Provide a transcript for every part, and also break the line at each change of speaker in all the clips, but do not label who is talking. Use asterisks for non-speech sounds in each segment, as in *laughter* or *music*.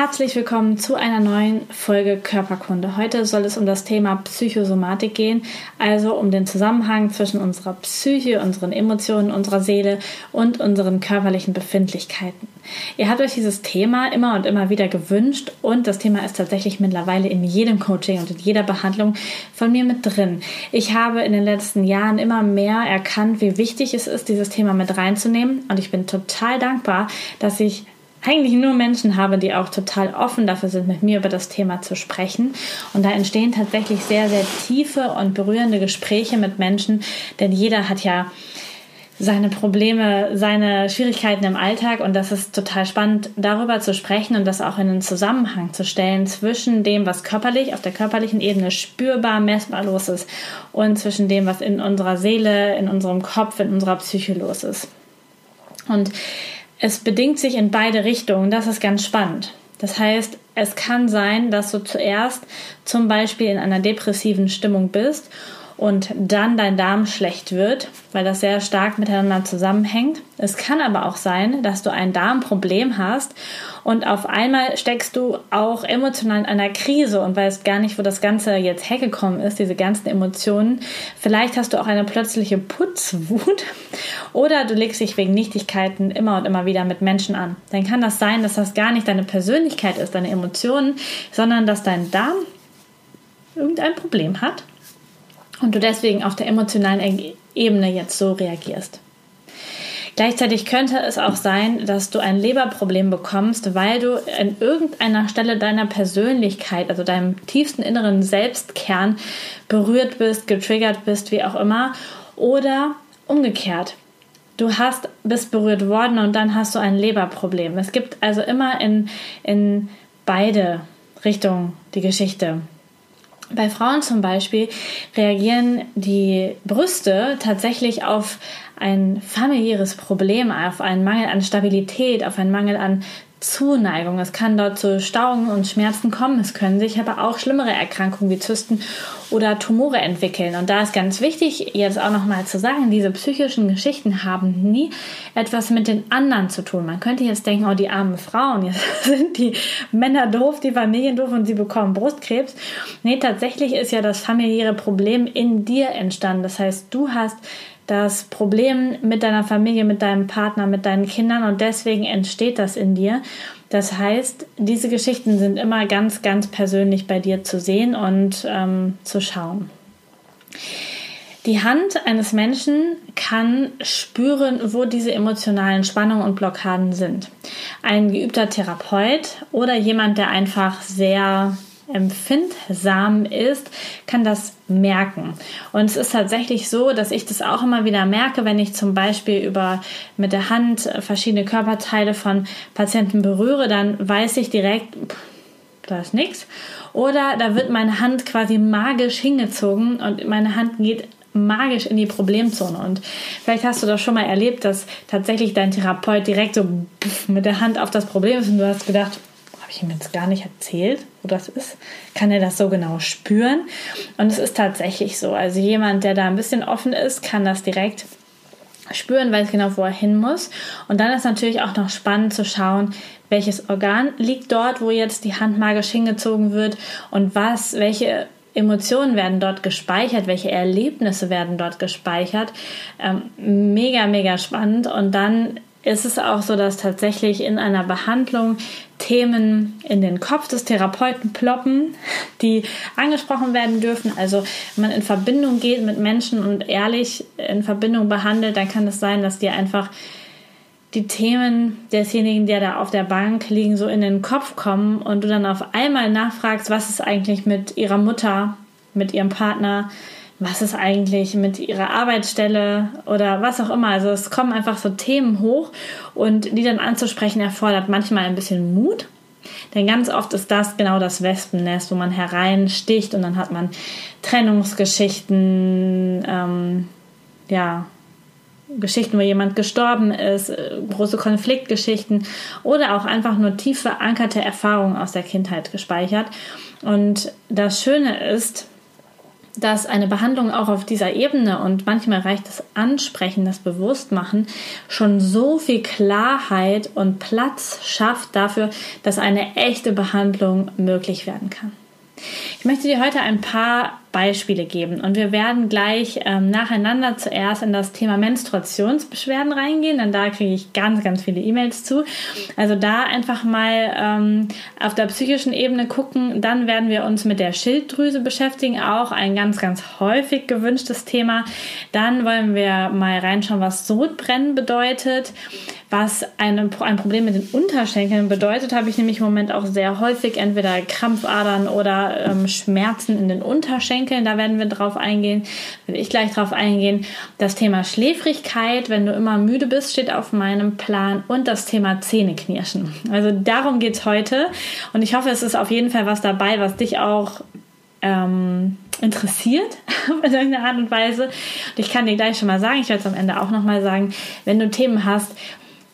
Herzlich willkommen zu einer neuen Folge Körperkunde. Heute soll es um das Thema Psychosomatik gehen, also um den Zusammenhang zwischen unserer Psyche, unseren Emotionen, unserer Seele und unseren körperlichen Befindlichkeiten. Ihr habt euch dieses Thema immer und immer wieder gewünscht und das Thema ist tatsächlich mittlerweile in jedem Coaching und in jeder Behandlung von mir mit drin. Ich habe in den letzten Jahren immer mehr erkannt, wie wichtig es ist, dieses Thema mit reinzunehmen und ich bin total dankbar, dass ich eigentlich nur Menschen habe, die auch total offen dafür sind, mit mir über das Thema zu sprechen. Und da entstehen tatsächlich sehr, sehr tiefe und berührende Gespräche mit Menschen, denn jeder hat ja seine Probleme, seine Schwierigkeiten im Alltag und das ist total spannend, darüber zu sprechen und das auch in einen Zusammenhang zu stellen zwischen dem, was körperlich, auf der körperlichen Ebene spürbar, messbar los ist und zwischen dem, was in unserer Seele, in unserem Kopf, in unserer Psyche los ist. Und es bedingt sich in beide Richtungen. Das ist ganz spannend. Das heißt, es kann sein, dass du zuerst zum Beispiel in einer depressiven Stimmung bist und dann dein Darm schlecht wird, weil das sehr stark miteinander zusammenhängt. Es kann aber auch sein, dass du ein Darmproblem hast und auf einmal steckst du auch emotional in einer Krise und weißt gar nicht, wo das Ganze jetzt hergekommen ist, diese ganzen Emotionen. Vielleicht hast du auch eine plötzliche Putzwut oder du legst dich wegen Nichtigkeiten immer und immer wieder mit Menschen an. Dann kann das sein, dass das gar nicht deine Persönlichkeit ist, deine Emotionen, sondern dass dein Darm irgendein Problem hat und du deswegen auf der emotionalen Ebene jetzt so reagierst. Gleichzeitig könnte es auch sein, dass du ein Leberproblem bekommst, weil du an irgendeiner Stelle deiner Persönlichkeit, also deinem tiefsten inneren Selbstkern berührt bist, getriggert bist, wie auch immer. Oder umgekehrt. Du hast, bist berührt worden und dann hast du ein Leberproblem. Es gibt also immer in, in beide Richtungen die Geschichte. Bei Frauen zum Beispiel reagieren die Brüste tatsächlich auf ein familiäres Problem, auf einen Mangel an Stabilität, auf einen Mangel an Zuneigung. Es kann dort zu Stauungen und Schmerzen kommen. Es können sich aber auch schlimmere Erkrankungen wie Zysten oder Tumore entwickeln. Und da ist ganz wichtig, jetzt auch nochmal zu sagen, diese psychischen Geschichten haben nie etwas mit den anderen zu tun. Man könnte jetzt denken, oh, die armen Frauen, jetzt *laughs* sind die Männer doof, die Familien doof und sie bekommen Brustkrebs. Nee, tatsächlich ist ja das familiäre Problem in dir entstanden. Das heißt, du hast das Problem mit deiner Familie, mit deinem Partner, mit deinen Kindern und deswegen entsteht das in dir. Das heißt, diese Geschichten sind immer ganz, ganz persönlich bei dir zu sehen und ähm, zu schauen. Die Hand eines Menschen kann spüren, wo diese emotionalen Spannungen und Blockaden sind. Ein geübter Therapeut oder jemand, der einfach sehr empfindsam ist, kann das merken. Und es ist tatsächlich so, dass ich das auch immer wieder merke, wenn ich zum Beispiel über mit der Hand verschiedene Körperteile von Patienten berühre, dann weiß ich direkt, da ist nichts. Oder da wird meine Hand quasi magisch hingezogen und meine Hand geht magisch in die Problemzone. Und vielleicht hast du das schon mal erlebt, dass tatsächlich dein Therapeut direkt so mit der Hand auf das Problem ist und du hast gedacht, habe ich ihm jetzt gar nicht erzählt, wo das ist, kann er das so genau spüren. Und es ist tatsächlich so. Also jemand, der da ein bisschen offen ist, kann das direkt spüren, weiß genau, wo er hin muss. Und dann ist natürlich auch noch spannend zu schauen, welches Organ liegt dort, wo jetzt die Hand magisch hingezogen wird und was, welche Emotionen werden dort gespeichert, welche Erlebnisse werden dort gespeichert. Ähm, mega, mega spannend. Und dann ist es auch so, dass tatsächlich in einer Behandlung Themen in den Kopf des Therapeuten ploppen, die angesprochen werden dürfen. Also wenn man in Verbindung geht mit Menschen und ehrlich in Verbindung behandelt, dann kann es sein, dass dir einfach die Themen desjenigen, der da auf der Bank liegen, so in den Kopf kommen und du dann auf einmal nachfragst, was ist eigentlich mit ihrer Mutter, mit ihrem Partner, was ist eigentlich mit ihrer Arbeitsstelle oder was auch immer. Also es kommen einfach so Themen hoch und die dann anzusprechen erfordert manchmal ein bisschen Mut. Denn ganz oft ist das genau das Wespennest, wo man hereinsticht und dann hat man Trennungsgeschichten, ähm, ja, Geschichten, wo jemand gestorben ist, äh, große Konfliktgeschichten oder auch einfach nur tief verankerte Erfahrungen aus der Kindheit gespeichert. Und das Schöne ist, dass eine Behandlung auch auf dieser Ebene und manchmal reicht das Ansprechen, das Bewusstmachen schon so viel Klarheit und Platz schafft dafür, dass eine echte Behandlung möglich werden kann. Ich möchte dir heute ein paar Beispiele geben und wir werden gleich ähm, nacheinander zuerst in das Thema Menstruationsbeschwerden reingehen, denn da kriege ich ganz, ganz viele E-Mails zu. Also da einfach mal ähm, auf der psychischen Ebene gucken. Dann werden wir uns mit der Schilddrüse beschäftigen, auch ein ganz, ganz häufig gewünschtes Thema. Dann wollen wir mal reinschauen, was Sodbrennen bedeutet. Was eine, ein Problem mit den Unterschenkeln bedeutet, habe ich nämlich im Moment auch sehr häufig entweder Krampfadern oder ähm, Schmerzen in den Unterschenkeln. Da werden wir drauf eingehen, will ich gleich drauf eingehen. Das Thema Schläfrigkeit, wenn du immer müde bist, steht auf meinem Plan und das Thema Zähneknirschen. Also darum geht es heute und ich hoffe, es ist auf jeden Fall was dabei, was dich auch ähm, interessiert *laughs* in irgendeiner Art und Weise. Und ich kann dir gleich schon mal sagen, ich werde es am Ende auch nochmal sagen, wenn du Themen hast,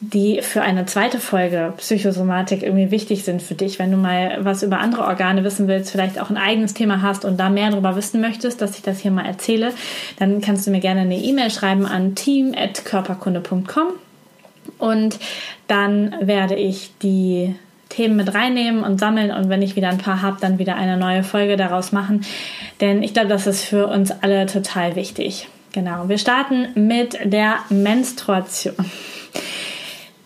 die für eine zweite Folge Psychosomatik irgendwie wichtig sind für dich, wenn du mal was über andere Organe wissen willst, vielleicht auch ein eigenes Thema hast und da mehr darüber wissen möchtest, dass ich das hier mal erzähle, dann kannst du mir gerne eine E-Mail schreiben an team@körperkunde.com und dann werde ich die Themen mit reinnehmen und sammeln und wenn ich wieder ein paar habe, dann wieder eine neue Folge daraus machen, denn ich glaube, das ist für uns alle total wichtig. Genau, wir starten mit der Menstruation.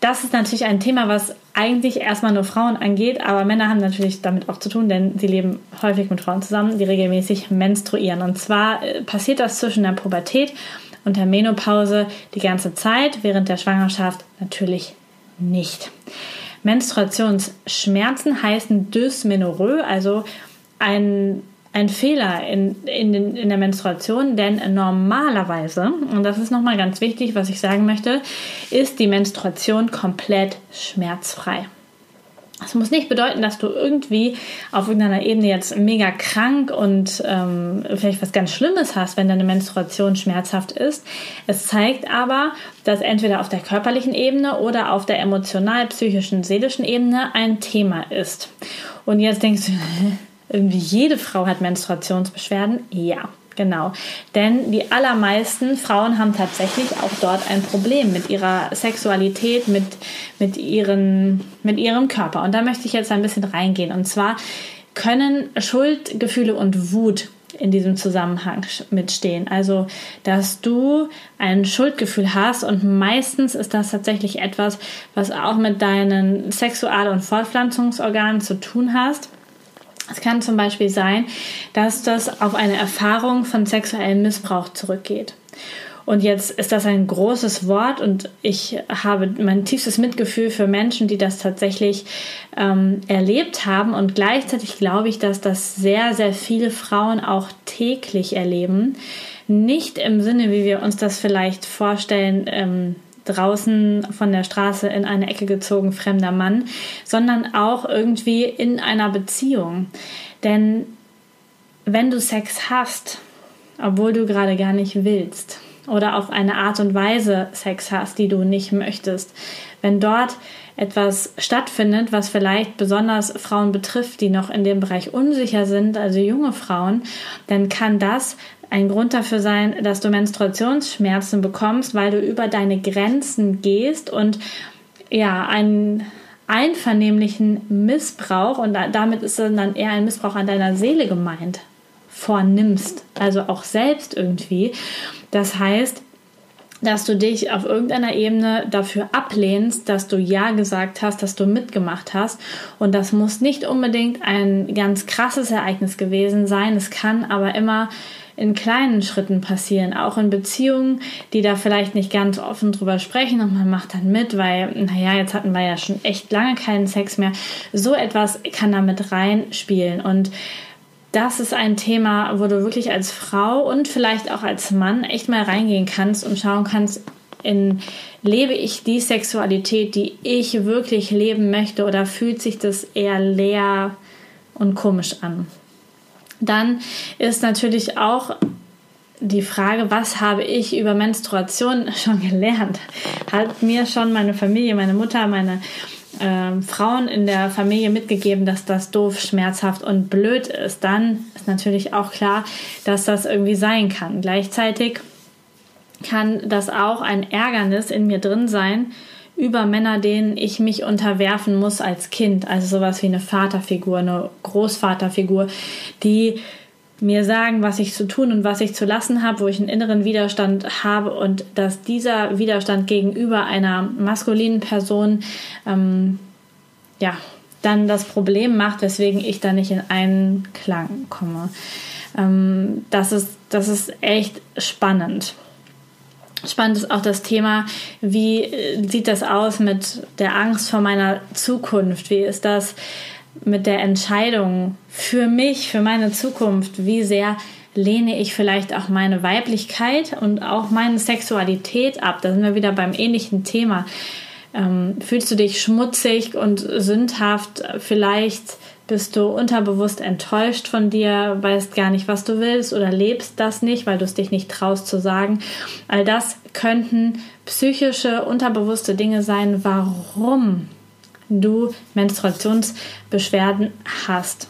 Das ist natürlich ein Thema, was eigentlich erstmal nur Frauen angeht, aber Männer haben natürlich damit auch zu tun, denn sie leben häufig mit Frauen zusammen, die regelmäßig menstruieren. Und zwar äh, passiert das zwischen der Pubertät und der Menopause die ganze Zeit, während der Schwangerschaft natürlich nicht. Menstruationsschmerzen heißen Dysmenorrhoe, also ein ein Fehler in, in, den, in der Menstruation, denn normalerweise, und das ist nochmal ganz wichtig, was ich sagen möchte, ist die Menstruation komplett schmerzfrei. Das muss nicht bedeuten, dass du irgendwie auf irgendeiner Ebene jetzt mega krank und ähm, vielleicht was ganz Schlimmes hast, wenn deine Menstruation schmerzhaft ist. Es zeigt aber, dass entweder auf der körperlichen Ebene oder auf der emotional, psychischen, seelischen Ebene ein Thema ist. Und jetzt denkst du, *laughs* irgendwie jede Frau hat Menstruationsbeschwerden? Ja, genau. Denn die allermeisten Frauen haben tatsächlich auch dort ein Problem mit ihrer Sexualität, mit, mit, ihren, mit ihrem Körper. Und da möchte ich jetzt ein bisschen reingehen. Und zwar können Schuldgefühle und Wut in diesem Zusammenhang mitstehen. Also, dass du ein Schuldgefühl hast und meistens ist das tatsächlich etwas, was auch mit deinen Sexual- und Fortpflanzungsorganen zu tun hast. Es kann zum Beispiel sein, dass das auf eine Erfahrung von sexuellem Missbrauch zurückgeht. Und jetzt ist das ein großes Wort und ich habe mein tiefstes Mitgefühl für Menschen, die das tatsächlich ähm, erlebt haben. Und gleichzeitig glaube ich, dass das sehr, sehr viele Frauen auch täglich erleben. Nicht im Sinne, wie wir uns das vielleicht vorstellen, ähm, draußen von der Straße in eine Ecke gezogen fremder Mann, sondern auch irgendwie in einer Beziehung. Denn wenn du Sex hast, obwohl du gerade gar nicht willst, oder auf eine Art und Weise Sex hast, die du nicht möchtest, wenn dort etwas stattfindet, was vielleicht besonders Frauen betrifft, die noch in dem Bereich unsicher sind, also junge Frauen, dann kann das ein Grund dafür sein, dass du Menstruationsschmerzen bekommst, weil du über deine Grenzen gehst und ja, einen einvernehmlichen Missbrauch, und damit ist dann eher ein Missbrauch an deiner Seele gemeint, vornimmst. Also auch selbst irgendwie. Das heißt, dass du dich auf irgendeiner Ebene dafür ablehnst, dass du Ja gesagt hast, dass du mitgemacht hast. Und das muss nicht unbedingt ein ganz krasses Ereignis gewesen sein. Es kann aber immer in kleinen Schritten passieren, auch in Beziehungen, die da vielleicht nicht ganz offen drüber sprechen und man macht dann mit, weil, naja, jetzt hatten wir ja schon echt lange keinen Sex mehr. So etwas kann da mit reinspielen und das ist ein Thema, wo du wirklich als Frau und vielleicht auch als Mann echt mal reingehen kannst und schauen kannst, in lebe ich die Sexualität, die ich wirklich leben möchte oder fühlt sich das eher leer und komisch an? Dann ist natürlich auch die Frage, was habe ich über Menstruation *laughs* schon gelernt, hat mir schon meine Familie, meine Mutter, meine äh, Frauen in der Familie mitgegeben, dass das doof, schmerzhaft und blöd ist. Dann ist natürlich auch klar, dass das irgendwie sein kann. Gleichzeitig kann das auch ein Ärgernis in mir drin sein über Männer, denen ich mich unterwerfen muss als Kind. Also sowas wie eine Vaterfigur, eine Großvaterfigur, die mir sagen, was ich zu tun und was ich zu lassen habe, wo ich einen inneren Widerstand habe und dass dieser Widerstand gegenüber einer maskulinen Person ähm, ja dann das Problem macht, weswegen ich da nicht in einen Klang komme. Ähm, das ist das ist echt spannend. Spannend ist auch das Thema, wie äh, sieht das aus mit der Angst vor meiner Zukunft? Wie ist das mit der Entscheidung für mich, für meine Zukunft, wie sehr lehne ich vielleicht auch meine Weiblichkeit und auch meine Sexualität ab. Da sind wir wieder beim ähnlichen Thema. Ähm, fühlst du dich schmutzig und sündhaft? Vielleicht bist du unterbewusst enttäuscht von dir, weißt gar nicht, was du willst oder lebst das nicht, weil du es dich nicht traust zu sagen. All das könnten psychische, unterbewusste Dinge sein, warum du Menstruationsbeschwerden hast.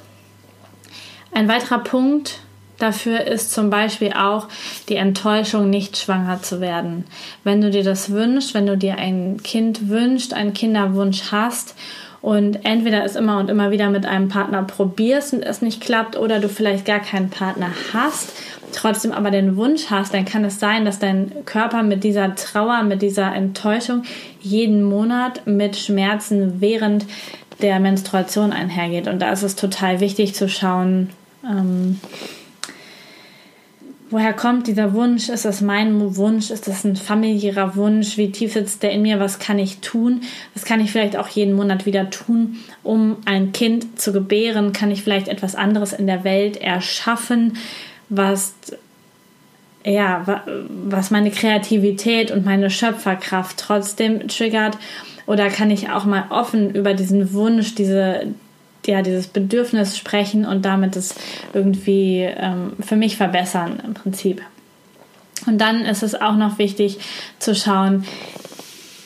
Ein weiterer Punkt dafür ist zum Beispiel auch die Enttäuschung, nicht schwanger zu werden. Wenn du dir das wünschst, wenn du dir ein Kind wünschst, einen Kinderwunsch hast und entweder es immer und immer wieder mit einem Partner probierst und es nicht klappt oder du vielleicht gar keinen Partner hast, trotzdem aber den Wunsch hast, dann kann es sein, dass dein Körper mit dieser Trauer, mit dieser Enttäuschung jeden Monat mit Schmerzen während der Menstruation einhergeht. Und da ist es total wichtig zu schauen, ähm, woher kommt dieser Wunsch? Ist das mein Wunsch? Ist das ein familiärer Wunsch? Wie tief sitzt der in mir? Was kann ich tun? Was kann ich vielleicht auch jeden Monat wieder tun, um ein Kind zu gebären? Kann ich vielleicht etwas anderes in der Welt erschaffen? was ja, was meine Kreativität und meine Schöpferkraft trotzdem triggert? Oder kann ich auch mal offen über diesen Wunsch, diese, ja, dieses Bedürfnis sprechen und damit es irgendwie ähm, für mich verbessern im Prinzip? Und dann ist es auch noch wichtig zu schauen,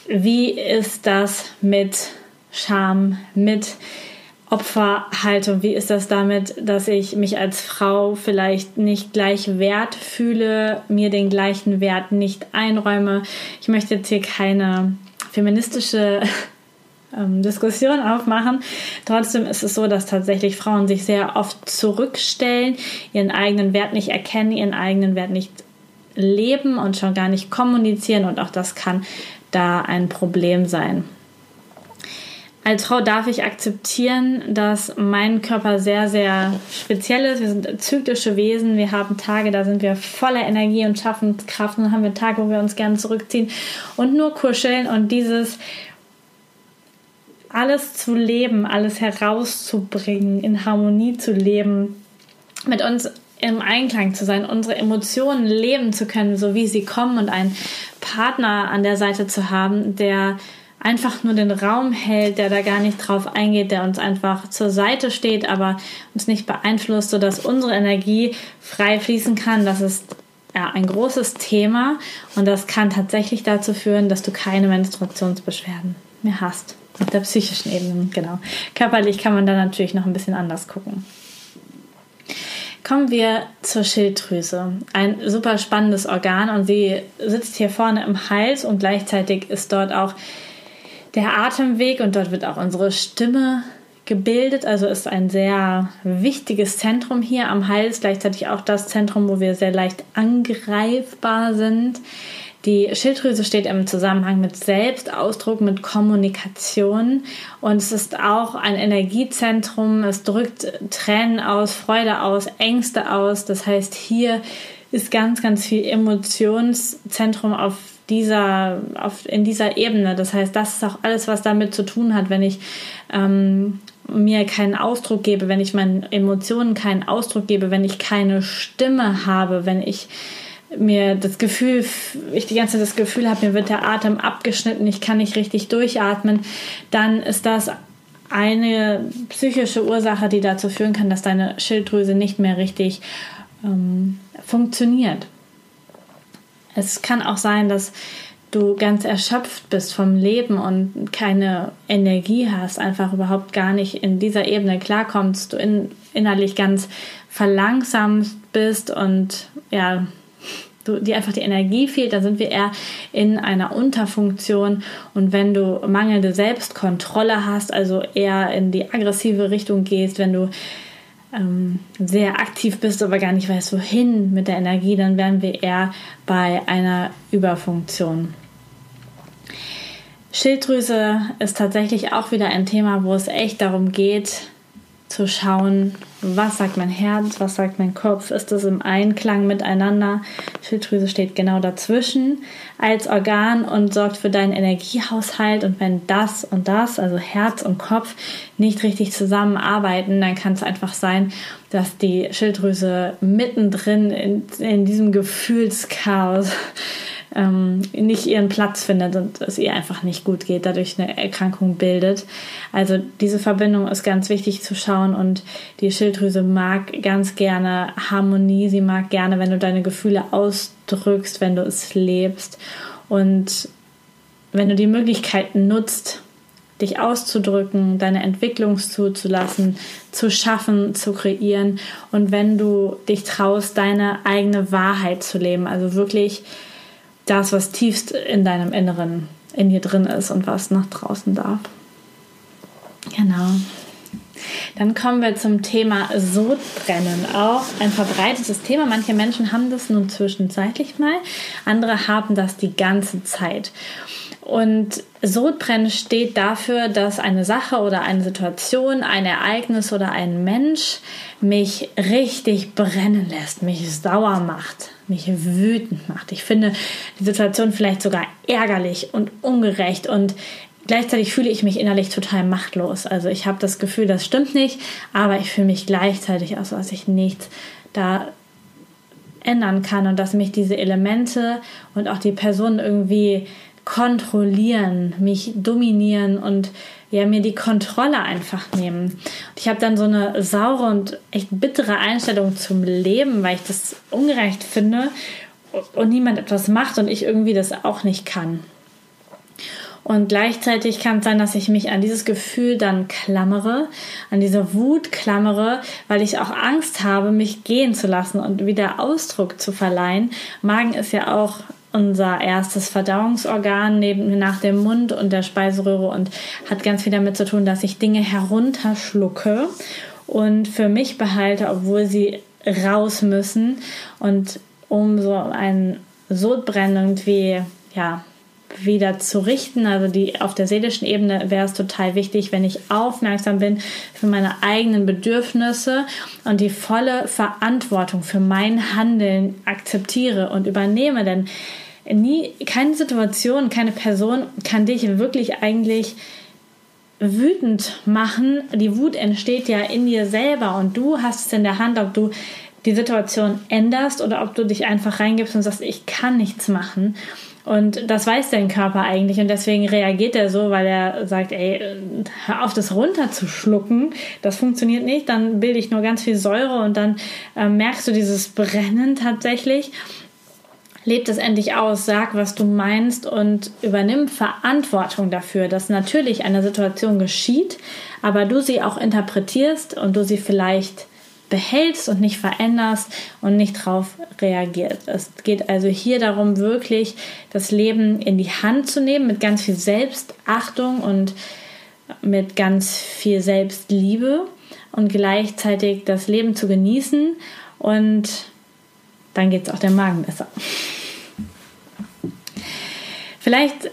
wie ist das mit Scham, mit Opferhaltung? Wie ist das damit, dass ich mich als Frau vielleicht nicht gleich wert fühle, mir den gleichen Wert nicht einräume? Ich möchte jetzt hier keine feministische ähm, Diskussion aufmachen. Trotzdem ist es so, dass tatsächlich Frauen sich sehr oft zurückstellen, ihren eigenen Wert nicht erkennen, ihren eigenen Wert nicht leben und schon gar nicht kommunizieren und auch das kann da ein Problem sein. Als Frau darf ich akzeptieren, dass mein Körper sehr, sehr speziell ist. Wir sind zyklische Wesen. Wir haben Tage, da sind wir voller Energie und schaffen Kraft. Und dann haben wir Tage, wo wir uns gerne zurückziehen und nur kuscheln. Und dieses alles zu leben, alles herauszubringen, in Harmonie zu leben, mit uns im Einklang zu sein, unsere Emotionen leben zu können, so wie sie kommen und einen Partner an der Seite zu haben, der einfach nur den Raum hält, der da gar nicht drauf eingeht, der uns einfach zur Seite steht, aber uns nicht beeinflusst, sodass unsere Energie frei fließen kann. Das ist ja ein großes Thema und das kann tatsächlich dazu führen, dass du keine Menstruationsbeschwerden mehr hast. Auf der psychischen Ebene, genau. Körperlich kann man da natürlich noch ein bisschen anders gucken. Kommen wir zur Schilddrüse. Ein super spannendes Organ und sie sitzt hier vorne im Hals und gleichzeitig ist dort auch der Atemweg und dort wird auch unsere Stimme gebildet. Also ist ein sehr wichtiges Zentrum hier am Hals, gleichzeitig auch das Zentrum, wo wir sehr leicht angreifbar sind. Die Schilddrüse steht im Zusammenhang mit Selbstausdruck, mit Kommunikation und es ist auch ein Energiezentrum. Es drückt Tränen aus, Freude aus, Ängste aus. Das heißt, hier ist ganz, ganz viel Emotionszentrum auf dieser, auf, in dieser Ebene. Das heißt, das ist auch alles, was damit zu tun hat, wenn ich ähm, mir keinen Ausdruck gebe, wenn ich meinen Emotionen keinen Ausdruck gebe, wenn ich keine Stimme habe, wenn ich mir das Gefühl, ich die ganze Zeit das Gefühl habe, mir wird der Atem abgeschnitten, ich kann nicht richtig durchatmen, dann ist das eine psychische Ursache, die dazu führen kann, dass deine Schilddrüse nicht mehr richtig ähm, funktioniert. Es kann auch sein, dass du ganz erschöpft bist vom Leben und keine Energie hast, einfach überhaupt gar nicht in dieser Ebene klarkommst, du in, innerlich ganz verlangsamt bist und ja, dir einfach die Energie fehlt, dann sind wir eher in einer Unterfunktion. Und wenn du mangelnde Selbstkontrolle hast, also eher in die aggressive Richtung gehst, wenn du ähm, sehr aktiv bist, aber gar nicht weißt, wohin mit der Energie, dann wären wir eher bei einer Überfunktion. Schilddrüse ist tatsächlich auch wieder ein Thema, wo es echt darum geht, zu schauen, was sagt mein Herz, was sagt mein Kopf, ist das im Einklang miteinander. Schilddrüse steht genau dazwischen als Organ und sorgt für deinen Energiehaushalt. Und wenn das und das, also Herz und Kopf, nicht richtig zusammenarbeiten, dann kann es einfach sein, dass die Schilddrüse mittendrin in, in diesem Gefühlschaos ähm, nicht ihren Platz findet und es ihr einfach nicht gut geht, dadurch eine Erkrankung bildet. Also diese Verbindung ist ganz wichtig zu schauen und die Schilddrüse mag ganz gerne Harmonie, sie mag gerne, wenn du deine Gefühle ausdrückst, wenn du es lebst und wenn du die Möglichkeiten nutzt, dich auszudrücken, deine Entwicklung zuzulassen, zu schaffen, zu kreieren und wenn du dich traust, deine eigene Wahrheit zu leben, also wirklich das, was tiefst in deinem Inneren, in dir drin ist und was nach draußen darf. Genau. Dann kommen wir zum Thema Sodbrennen. Auch ein verbreitetes Thema. Manche Menschen haben das nun zwischenzeitlich mal, andere haben das die ganze Zeit. Und Sodbrennen steht dafür, dass eine Sache oder eine Situation, ein Ereignis oder ein Mensch mich richtig brennen lässt, mich sauer macht, mich wütend macht. Ich finde die Situation vielleicht sogar ärgerlich und ungerecht und gleichzeitig fühle ich mich innerlich total machtlos. Also ich habe das Gefühl, das stimmt nicht, aber ich fühle mich gleichzeitig so, dass ich nichts da ändern kann und dass mich diese Elemente und auch die Personen irgendwie kontrollieren, mich dominieren und ja, mir die Kontrolle einfach nehmen. Und ich habe dann so eine saure und echt bittere Einstellung zum Leben, weil ich das ungerecht finde und niemand etwas macht und ich irgendwie das auch nicht kann. Und gleichzeitig kann es sein, dass ich mich an dieses Gefühl dann klammere, an diese Wut klammere, weil ich auch Angst habe, mich gehen zu lassen und wieder Ausdruck zu verleihen. Magen ist ja auch unser erstes Verdauungsorgan neben, nach dem Mund und der Speiseröhre und hat ganz viel damit zu tun, dass ich Dinge herunterschlucke und für mich behalte, obwohl sie raus müssen. Und um so ein Sodbrennen irgendwie, ja, wieder zu richten. Also die auf der seelischen Ebene wäre es total wichtig, wenn ich aufmerksam bin für meine eigenen Bedürfnisse und die volle Verantwortung für mein Handeln akzeptiere und übernehme. Denn nie, keine Situation, keine Person kann dich wirklich eigentlich wütend machen. Die Wut entsteht ja in dir selber und du hast es in der Hand, ob du die Situation änderst oder ob du dich einfach reingibst und sagst, ich kann nichts machen. Und das weiß dein Körper eigentlich und deswegen reagiert er so, weil er sagt, ey, hör auf, das runterzuschlucken. Das funktioniert nicht. Dann bilde ich nur ganz viel Säure und dann äh, merkst du dieses Brennen tatsächlich. Leb das endlich aus, sag, was du meinst und übernimm Verantwortung dafür, dass natürlich eine Situation geschieht, aber du sie auch interpretierst und du sie vielleicht behältst und nicht veränderst und nicht darauf reagierst. Es geht also hier darum, wirklich das Leben in die Hand zu nehmen mit ganz viel Selbstachtung und mit ganz viel Selbstliebe und gleichzeitig das Leben zu genießen und dann geht es auch dem Magen besser. Vielleicht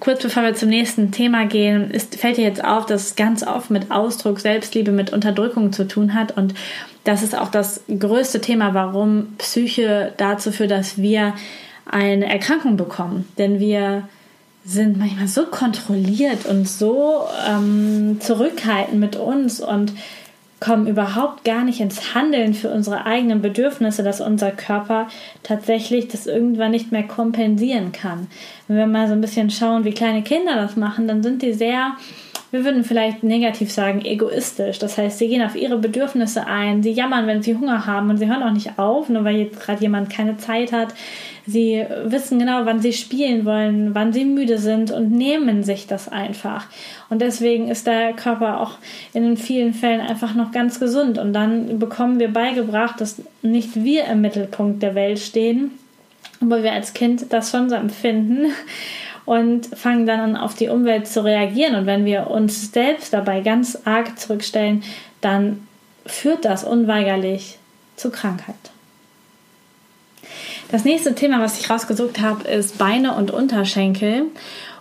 kurz bevor wir zum nächsten Thema gehen, ist, fällt dir jetzt auf, dass es ganz oft mit Ausdruck, Selbstliebe, mit Unterdrückung zu tun hat. Und das ist auch das größte Thema, warum Psyche dazu führt, dass wir eine Erkrankung bekommen. Denn wir sind manchmal so kontrolliert und so ähm, zurückhaltend mit uns und kommen überhaupt gar nicht ins Handeln für unsere eigenen Bedürfnisse, dass unser Körper tatsächlich das irgendwann nicht mehr kompensieren kann. Wenn wir mal so ein bisschen schauen, wie kleine Kinder das machen, dann sind die sehr, wir würden vielleicht negativ sagen, egoistisch. Das heißt, sie gehen auf ihre Bedürfnisse ein, sie jammern, wenn sie Hunger haben und sie hören auch nicht auf, nur weil jetzt gerade jemand keine Zeit hat. Sie wissen genau, wann sie spielen wollen, wann sie müde sind und nehmen sich das einfach. Und deswegen ist der Körper auch in vielen Fällen einfach noch ganz gesund. Und dann bekommen wir beigebracht, dass nicht wir im Mittelpunkt der Welt stehen, aber wir als Kind das schon so empfinden *laughs* und fangen dann an, auf die Umwelt zu reagieren. Und wenn wir uns selbst dabei ganz arg zurückstellen, dann führt das unweigerlich zu Krankheit. Das nächste Thema, was ich rausgesucht habe, ist Beine und Unterschenkel.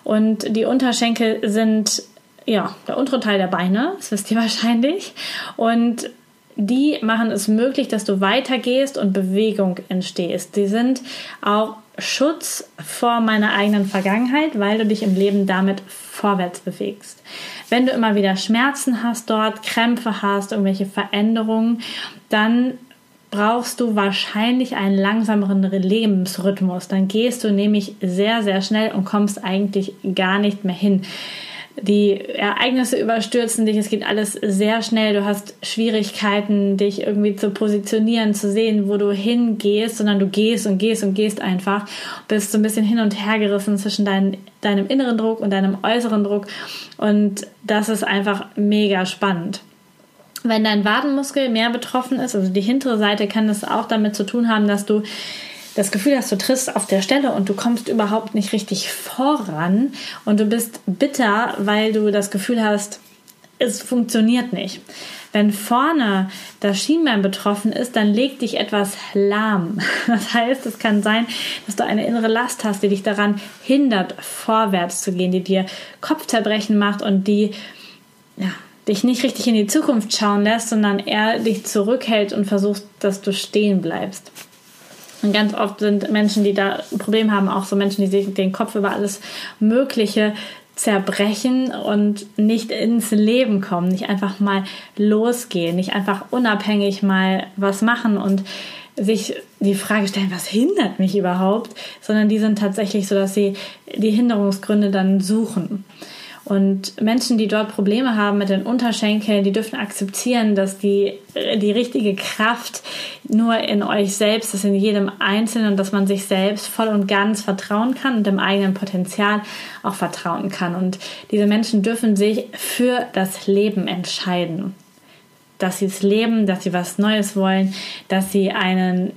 Und die Unterschenkel sind ja der untere Teil der Beine, das wisst ihr *laughs* wahrscheinlich. Und die machen es möglich, dass du weitergehst und Bewegung entstehst. Die sind auch Schutz vor meiner eigenen Vergangenheit, weil du dich im Leben damit vorwärts bewegst. Wenn du immer wieder Schmerzen hast dort, Krämpfe hast, irgendwelche Veränderungen, dann brauchst du wahrscheinlich einen langsameren Lebensrhythmus. Dann gehst du nämlich sehr, sehr schnell und kommst eigentlich gar nicht mehr hin die Ereignisse überstürzen dich, es geht alles sehr schnell, du hast Schwierigkeiten, dich irgendwie zu positionieren, zu sehen, wo du hingehst, sondern du gehst und gehst und gehst einfach, bist so ein bisschen hin und her gerissen zwischen dein, deinem inneren Druck und deinem äußeren Druck und das ist einfach mega spannend. Wenn dein Wadenmuskel mehr betroffen ist, also die hintere Seite, kann das auch damit zu tun haben, dass du das Gefühl hast, du triffst auf der Stelle und du kommst überhaupt nicht richtig voran und du bist bitter, weil du das Gefühl hast, es funktioniert nicht. Wenn vorne das Schienbein betroffen ist, dann legt dich etwas lahm. *laughs* Das heißt, es kann sein, dass du eine innere Last hast, die dich daran hindert, vorwärts zu gehen, die dir Kopfzerbrechen macht und die ja, dich nicht richtig in die Zukunft schauen lässt, sondern eher dich zurückhält und versucht, dass du stehen bleibst. Und ganz oft sind Menschen, die da ein Problem haben, auch so Menschen, die sich den Kopf über alles Mögliche zerbrechen und nicht ins Leben kommen, nicht einfach mal losgehen, nicht einfach unabhängig mal was machen und sich die Frage stellen, was hindert mich überhaupt, sondern die sind tatsächlich so, dass sie die Hinderungsgründe dann suchen. Und Menschen, die dort Probleme haben mit den Unterschenkeln, die dürfen akzeptieren, dass die, die richtige Kraft nur in euch selbst ist, in jedem Einzelnen und dass man sich selbst voll und ganz vertrauen kann und dem eigenen Potenzial auch vertrauen kann. Und diese Menschen dürfen sich für das Leben entscheiden. Dass sie es leben, dass sie was Neues wollen, dass sie einen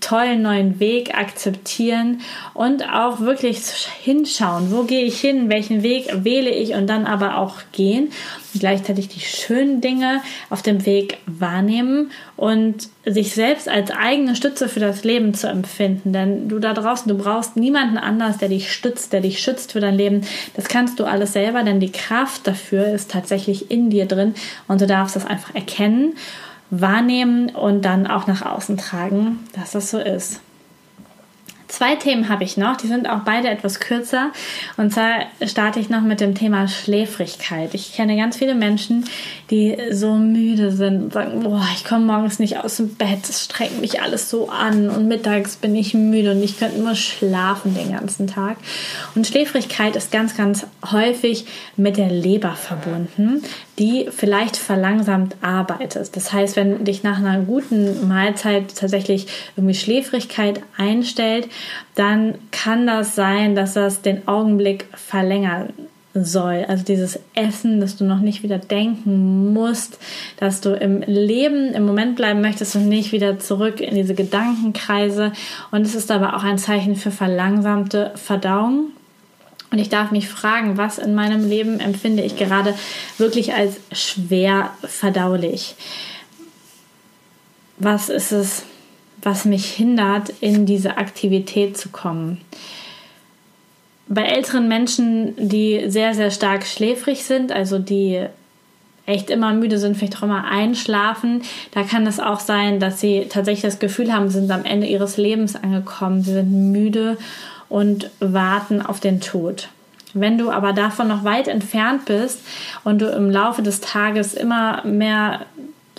tollen neuen Weg akzeptieren und auch wirklich hinschauen, wo gehe ich hin, welchen Weg wähle ich und dann aber auch gehen und gleichzeitig die schönen Dinge auf dem Weg wahrnehmen und sich selbst als eigene Stütze für das Leben zu empfinden. Denn du da draußen, du brauchst niemanden anders, der dich stützt, der dich schützt für dein Leben. Das kannst du alles selber, denn die Kraft dafür ist tatsächlich in dir drin und du darfst das einfach erkennen wahrnehmen und dann auch nach außen tragen, dass das so ist. Zwei Themen habe ich noch, die sind auch beide etwas kürzer. Und zwar starte ich noch mit dem Thema Schläfrigkeit. Ich kenne ganz viele Menschen, die so müde sind und sagen, boah, ich komme morgens nicht aus dem Bett, es strengt mich alles so an und mittags bin ich müde und ich könnte nur schlafen den ganzen Tag. Und Schläfrigkeit ist ganz, ganz häufig mit der Leber verbunden, die vielleicht verlangsamt arbeitet. Das heißt, wenn dich nach einer guten Mahlzeit tatsächlich irgendwie Schläfrigkeit einstellt, dann kann das sein, dass das den Augenblick verlängern soll. Also dieses Essen, dass du noch nicht wieder denken musst, dass du im Leben, im Moment bleiben möchtest und nicht wieder zurück in diese Gedankenkreise. Und es ist aber auch ein Zeichen für verlangsamte Verdauung. Und ich darf mich fragen, was in meinem Leben empfinde ich gerade wirklich als schwer verdaulich? Was ist es, was mich hindert, in diese Aktivität zu kommen? Bei älteren Menschen, die sehr, sehr stark schläfrig sind, also die echt immer müde sind, vielleicht auch immer einschlafen, da kann es auch sein, dass sie tatsächlich das Gefühl haben, sie sind am Ende ihres Lebens angekommen, sie sind müde und warten auf den Tod. Wenn du aber davon noch weit entfernt bist und du im Laufe des Tages immer mehr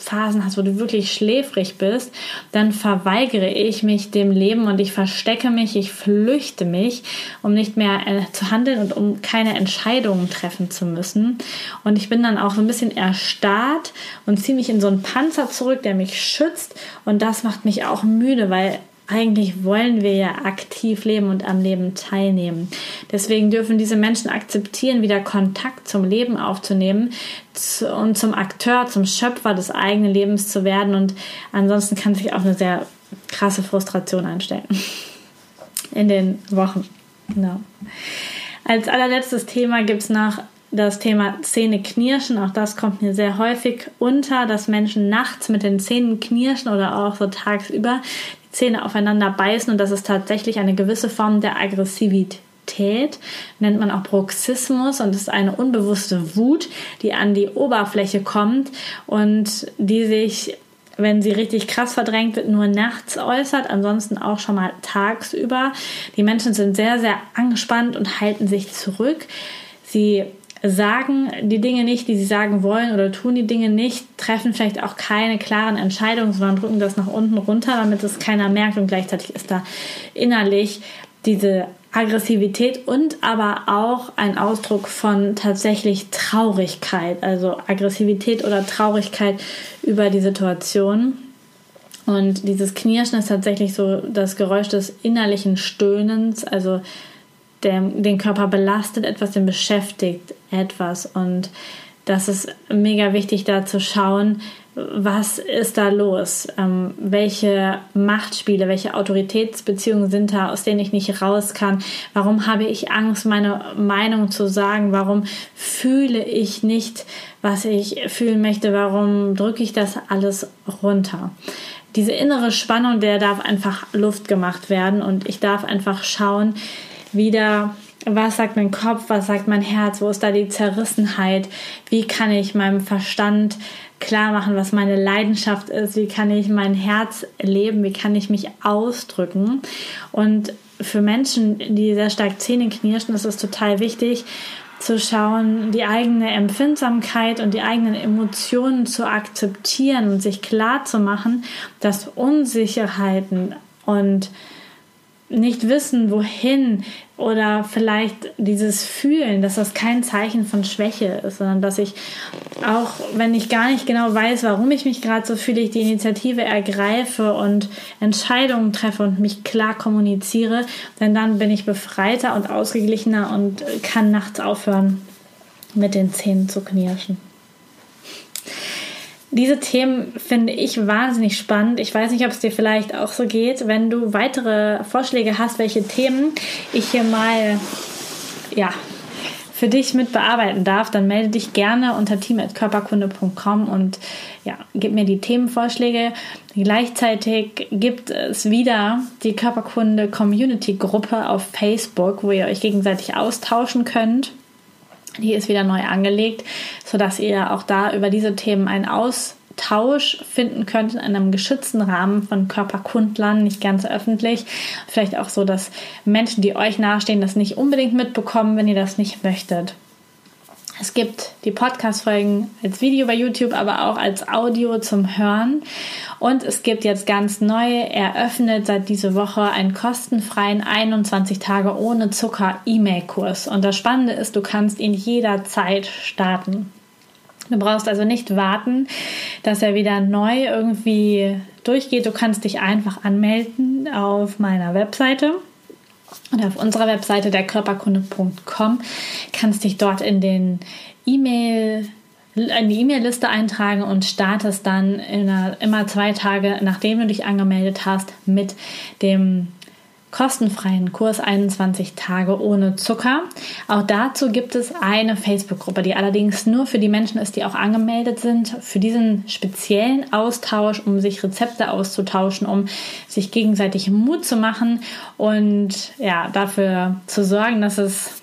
Phasen hast, wo du wirklich schläfrig bist, dann verweigere ich mich dem Leben und ich verstecke mich, ich flüchte mich, um nicht mehr äh, zu handeln und um keine Entscheidungen treffen zu müssen. Und ich bin dann auch so ein bisschen erstarrt und ziehe mich in so einen Panzer zurück, der mich schützt. Und das macht mich auch müde, weil eigentlich wollen wir ja aktiv leben und am Leben teilnehmen. Deswegen dürfen diese Menschen akzeptieren, wieder Kontakt zum Leben aufzunehmen und zum Akteur, zum Schöpfer des eigenen Lebens zu werden. Und ansonsten kann sich auch eine sehr krasse Frustration einstellen *laughs* in den Wochen. Genau. Als allerletztes Thema gibt es noch das Thema Zähne knirschen. Auch das kommt mir sehr häufig unter, dass Menschen nachts mit den Zähnen knirschen oder auch so tagsüber Zähne aufeinander beißen und das ist tatsächlich eine gewisse Form der Aggressivität nennt man auch Bruxismus und ist eine unbewusste Wut, die an die Oberfläche kommt und die sich wenn sie richtig krass verdrängt wird, nur nachts äußert, ansonsten auch schon mal tagsüber. Die Menschen sind sehr, sehr angespannt und halten sich zurück. Sie sagen die Dinge nicht, die sie sagen wollen oder tun die Dinge nicht, treffen vielleicht auch keine klaren Entscheidungen, sondern drücken das nach unten runter, damit es keiner merkt und gleichzeitig ist da innerlich diese Aggressivität und aber auch ein Ausdruck von tatsächlich Traurigkeit, also Aggressivität oder Traurigkeit über die Situation. Und dieses Knirschen ist tatsächlich so das Geräusch des innerlichen Stöhnens, also der, den Körper belastet etwas, den beschäftigt etwas. Und das ist mega wichtig, da zu schauen, was ist da los? Ähm, welche Machtspiele, welche Autoritätsbeziehungen sind da, aus denen ich nicht raus kann? Warum habe ich Angst, meine Meinung zu sagen? Warum fühle ich nicht, was ich fühlen möchte? Warum drücke ich das alles runter? Diese innere Spannung, der darf einfach Luft gemacht werden und ich darf einfach schauen, wieder was sagt mein Kopf, was sagt mein Herz, wo ist da die Zerrissenheit, wie kann ich meinem Verstand klar machen, was meine Leidenschaft ist, wie kann ich mein Herz leben, wie kann ich mich ausdrücken. Und für Menschen, die sehr stark Zähne knirschen, ist es total wichtig, zu schauen, die eigene Empfindsamkeit und die eigenen Emotionen zu akzeptieren und sich klar zu machen, dass Unsicherheiten und nicht wissen, wohin oder vielleicht dieses Fühlen, dass das kein Zeichen von Schwäche ist, sondern dass ich auch, wenn ich gar nicht genau weiß, warum ich mich gerade so fühle, ich die Initiative ergreife und Entscheidungen treffe und mich klar kommuniziere, denn dann bin ich befreiter und ausgeglichener und kann nachts aufhören, mit den Zähnen zu knirschen. Diese Themen finde ich wahnsinnig spannend. Ich weiß nicht, ob es dir vielleicht auch so geht. Wenn du weitere Vorschläge hast, welche Themen ich hier mal ja, für dich mit bearbeiten darf, dann melde dich gerne unter team.körperkunde.com und ja, gib mir die Themenvorschläge. Gleichzeitig gibt es wieder die Körperkunde Community Gruppe auf Facebook, wo ihr euch gegenseitig austauschen könnt. Die ist wieder neu angelegt, sodass ihr auch da über diese Themen einen Austausch finden könnt in einem geschützten Rahmen von Körperkundlern, nicht ganz öffentlich. Vielleicht auch so, dass Menschen, die euch nahestehen, das nicht unbedingt mitbekommen, wenn ihr das nicht möchtet. Es gibt die Podcast-Folgen als Video bei YouTube, aber auch als Audio zum Hören. Und es gibt jetzt ganz neu eröffnet seit dieser Woche einen kostenfreien 21 Tage ohne Zucker E-Mail-Kurs. Und das Spannende ist, du kannst ihn jederzeit starten. Du brauchst also nicht warten, dass er wieder neu irgendwie durchgeht. Du kannst dich einfach anmelden auf meiner Webseite und auf unserer Webseite der Körperkunde.com kannst dich dort in den E-Mail in die E-Mail-Liste eintragen und startest dann einer, immer zwei Tage, nachdem du dich angemeldet hast, mit dem kostenfreien Kurs 21 Tage ohne Zucker. Auch dazu gibt es eine Facebook-Gruppe, die allerdings nur für die Menschen ist, die auch angemeldet sind, für diesen speziellen Austausch, um sich Rezepte auszutauschen, um sich gegenseitig Mut zu machen und ja, dafür zu sorgen, dass es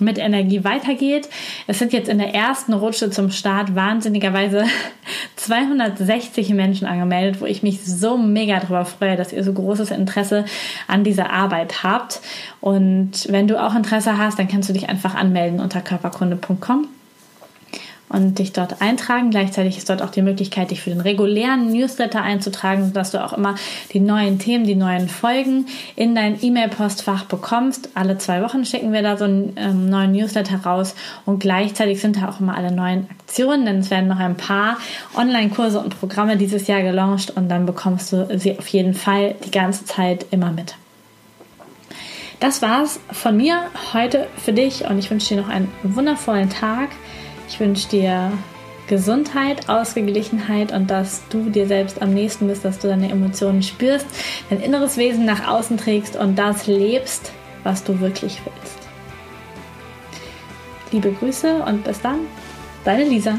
mit Energie weitergeht. Es sind jetzt in der ersten Rutsche zum Start wahnsinnigerweise *laughs* 260 Menschen angemeldet, wo ich mich so mega darüber freue, dass ihr so großes Interesse an dieser Arbeit habt. Und wenn du auch Interesse hast, dann kannst du dich einfach anmelden unter körperkunde.com. und dich dort eintragen. Gleichzeitig ist dort auch die Möglichkeit, dich für den regulären Newsletter einzutragen, sodass du auch immer die neuen Themen, die neuen Folgen in dein E-Mail-Postfach bekommst. Alle zwei Wochen schicken wir da so einen ähm, neuen Newsletter raus und gleichzeitig sind da auch immer alle neuen Aktionen, denn es werden noch ein paar Online-Kurse und Programme dieses Jahr gelauncht und dann bekommst du sie auf jeden Fall die ganze Zeit immer mit. Das war's von mir heute für dich und ich wünsche dir noch einen wundervollen Tag. Ich wünsche dir Gesundheit, Ausgeglichenheit und dass du dir selbst am nächsten bist, dass du deine Emotionen spürst, dein inneres Wesen nach außen trägst und das lebst, was du wirklich willst. Liebe Grüße und bis dann, deine Lisa.